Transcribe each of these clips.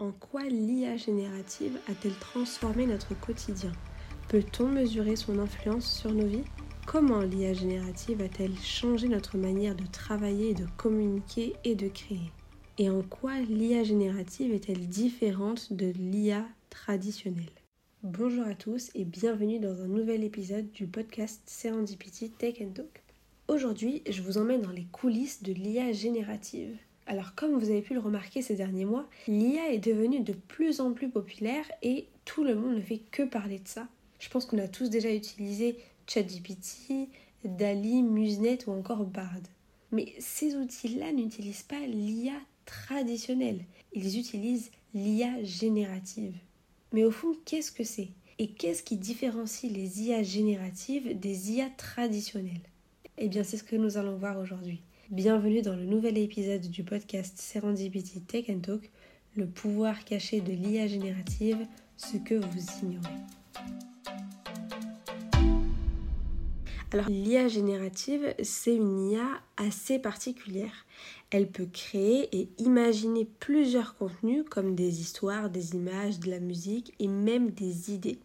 En quoi l'IA générative a-t-elle transformé notre quotidien? Peut-on mesurer son influence sur nos vies? Comment l'IA générative a-t-elle changé notre manière de travailler, de communiquer et de créer? Et en quoi l'IA générative est-elle différente de l'IA traditionnelle? Bonjour à tous et bienvenue dans un nouvel épisode du podcast Serendipity Tech and Talk. Aujourd'hui, je vous emmène dans les coulisses de l'IA générative. Alors comme vous avez pu le remarquer ces derniers mois, l'IA est devenue de plus en plus populaire et tout le monde ne fait que parler de ça. Je pense qu'on a tous déjà utilisé ChatGPT, DALI, Musenet ou encore Bard. Mais ces outils-là n'utilisent pas l'IA traditionnelle, ils utilisent l'IA générative. Mais au fond, qu'est-ce que c'est? Et qu'est-ce qui différencie les IA génératives des IA traditionnelles? Eh bien, c'est ce que nous allons voir aujourd'hui. Bienvenue dans le nouvel épisode du podcast Serendipity Tech and Talk, le pouvoir caché de l'IA générative, ce que vous ignorez. Alors l'IA générative, c'est une IA assez particulière. Elle peut créer et imaginer plusieurs contenus comme des histoires, des images, de la musique et même des idées.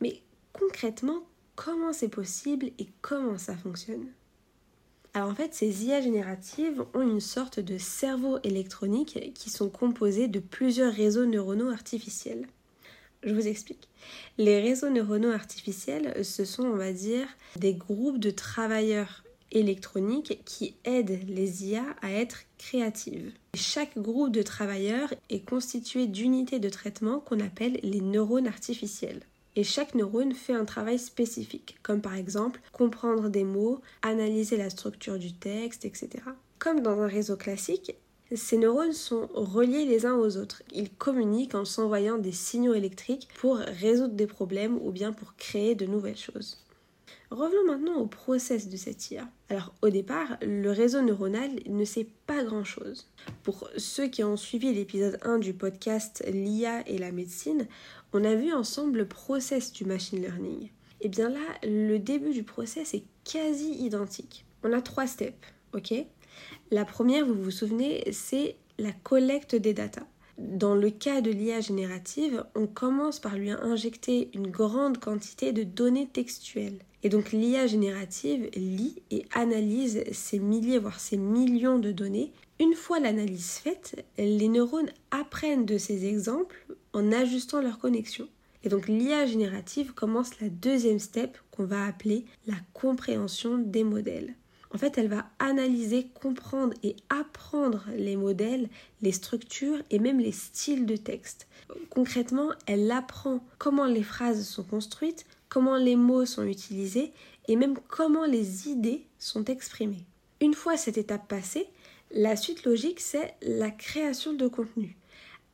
Mais concrètement, comment c'est possible et comment ça fonctionne? Alors en fait, ces IA génératives ont une sorte de cerveau électronique qui sont composés de plusieurs réseaux neuronaux artificiels. Je vous explique. Les réseaux neuronaux artificiels, ce sont, on va dire, des groupes de travailleurs électroniques qui aident les IA à être créatives. Chaque groupe de travailleurs est constitué d'unités de traitement qu'on appelle les neurones artificiels et chaque neurone fait un travail spécifique, comme par exemple comprendre des mots, analyser la structure du texte, etc. Comme dans un réseau classique, ces neurones sont reliés les uns aux autres. Ils communiquent en s'envoyant des signaux électriques pour résoudre des problèmes ou bien pour créer de nouvelles choses. Revenons maintenant au process de cette IA. Alors au départ, le réseau neuronal ne sait pas grand-chose. Pour ceux qui ont suivi l'épisode 1 du podcast L'IA et la médecine, on a vu ensemble le process du machine learning. Et eh bien là, le début du process est quasi identique. On a trois steps, ok? La première, vous vous souvenez, c'est la collecte des datas. Dans le cas de l'IA générative, on commence par lui injecter une grande quantité de données textuelles. Et donc l'IA générative lit et analyse ces milliers, voire ces millions de données. Une fois l'analyse faite, les neurones apprennent de ces exemples en ajustant leur connexion. Et donc l'IA générative commence la deuxième step qu'on va appeler la compréhension des modèles. En fait, elle va analyser, comprendre et apprendre les modèles, les structures et même les styles de texte. Concrètement, elle apprend comment les phrases sont construites, comment les mots sont utilisés et même comment les idées sont exprimées. Une fois cette étape passée, la suite logique, c'est la création de contenu.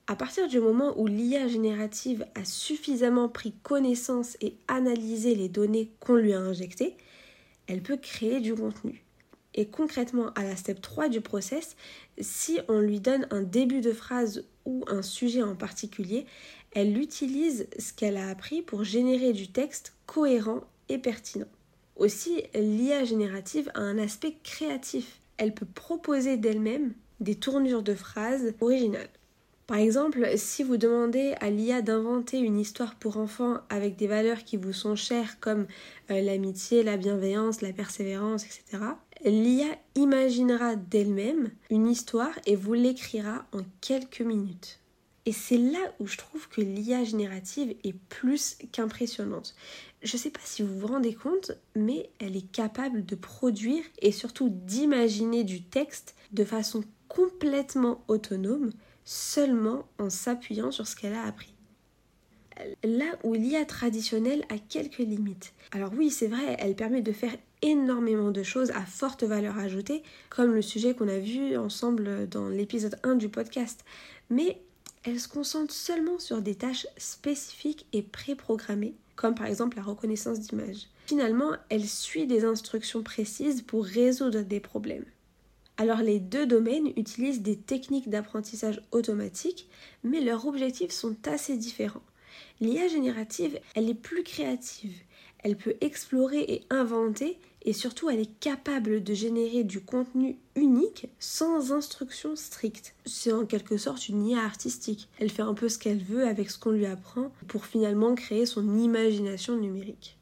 À partir du moment où l'IA générative a suffisamment pris connaissance et analysé les données qu'on lui a injectées, elle peut créer du contenu. Et concrètement, à la step 3 du process, si on lui donne un début de phrase ou un sujet en particulier, elle utilise ce qu'elle a appris pour générer du texte cohérent et pertinent. Aussi, l'IA générative a un aspect créatif. Elle peut proposer d'elle-même des tournures de phrases originales. Par exemple, si vous demandez à l'IA d'inventer une histoire pour enfants avec des valeurs qui vous sont chères comme euh, l'amitié, la bienveillance, la persévérance, etc., l'IA imaginera d'elle-même une histoire et vous l'écrira en quelques minutes. Et c'est là où je trouve que l'IA générative est plus qu'impressionnante. Je ne sais pas si vous vous rendez compte, mais elle est capable de produire et surtout d'imaginer du texte de façon complètement autonome seulement en s'appuyant sur ce qu'elle a appris. Là où l'IA traditionnelle a quelques limites. Alors oui, c'est vrai, elle permet de faire énormément de choses à forte valeur ajoutée, comme le sujet qu'on a vu ensemble dans l'épisode 1 du podcast. Mais elle se concentre seulement sur des tâches spécifiques et préprogrammées, comme par exemple la reconnaissance d'images. Finalement, elle suit des instructions précises pour résoudre des problèmes. Alors les deux domaines utilisent des techniques d'apprentissage automatique, mais leurs objectifs sont assez différents. L'IA générative, elle est plus créative. Elle peut explorer et inventer et surtout elle est capable de générer du contenu unique sans instruction stricte. C'est en quelque sorte une IA artistique. Elle fait un peu ce qu'elle veut avec ce qu'on lui apprend pour finalement créer son imagination numérique.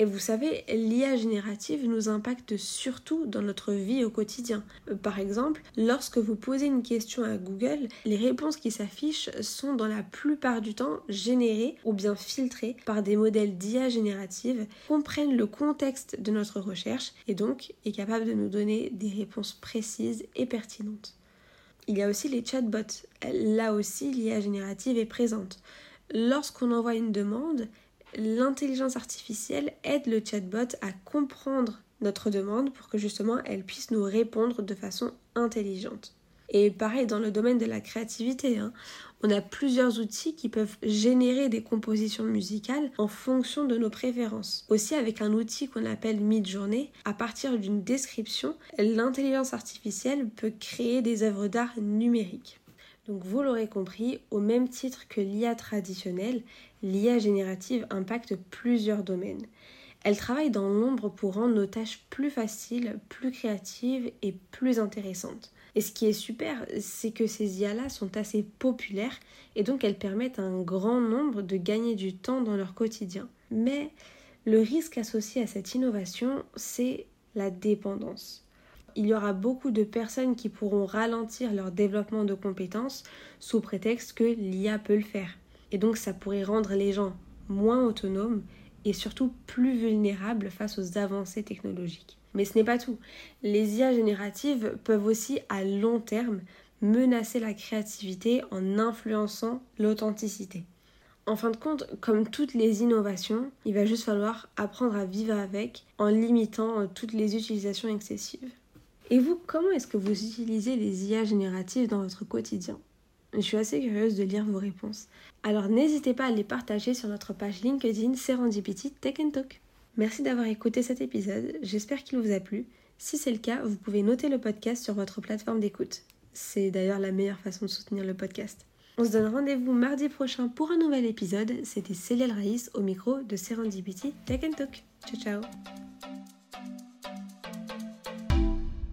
Et vous savez, l'IA générative nous impacte surtout dans notre vie au quotidien. Euh, par exemple, lorsque vous posez une question à Google, les réponses qui s'affichent sont dans la plupart du temps générées ou bien filtrées par des modèles d'IA générative, comprennent le contexte de notre recherche et donc est capable de nous donner des réponses précises et pertinentes. Il y a aussi les chatbots. Là aussi, l'IA générative est présente. Lorsqu'on envoie une demande, l'intelligence artificielle aide le chatbot à comprendre notre demande pour que justement elle puisse nous répondre de façon intelligente. Et pareil dans le domaine de la créativité, hein. on a plusieurs outils qui peuvent générer des compositions musicales en fonction de nos préférences. Aussi avec un outil qu'on appelle Midjourney, à partir d'une description, l'intelligence artificielle peut créer des œuvres d'art numériques. Donc vous l'aurez compris, au même titre que l'IA traditionnelle, l'IA générative impacte plusieurs domaines. Elle travaille dans l'ombre pour rendre nos tâches plus faciles, plus créatives et plus intéressantes. Et ce qui est super, c'est que ces IA-là sont assez populaires et donc elles permettent à un grand nombre de gagner du temps dans leur quotidien. Mais le risque associé à cette innovation, c'est la dépendance il y aura beaucoup de personnes qui pourront ralentir leur développement de compétences sous prétexte que l'IA peut le faire. Et donc ça pourrait rendre les gens moins autonomes et surtout plus vulnérables face aux avancées technologiques. Mais ce n'est pas tout. Les IA génératives peuvent aussi à long terme menacer la créativité en influençant l'authenticité. En fin de compte, comme toutes les innovations, il va juste falloir apprendre à vivre avec en limitant toutes les utilisations excessives. Et vous, comment est-ce que vous utilisez les IA génératives dans votre quotidien? Je suis assez curieuse de lire vos réponses. Alors n'hésitez pas à les partager sur notre page LinkedIn Serendipity Tech Talk. Merci d'avoir écouté cet épisode, j'espère qu'il vous a plu. Si c'est le cas, vous pouvez noter le podcast sur votre plateforme d'écoute. C'est d'ailleurs la meilleure façon de soutenir le podcast. On se donne rendez-vous mardi prochain pour un nouvel épisode. C'était Céline Raïs au micro de Serendipity Tech Talk. Ciao ciao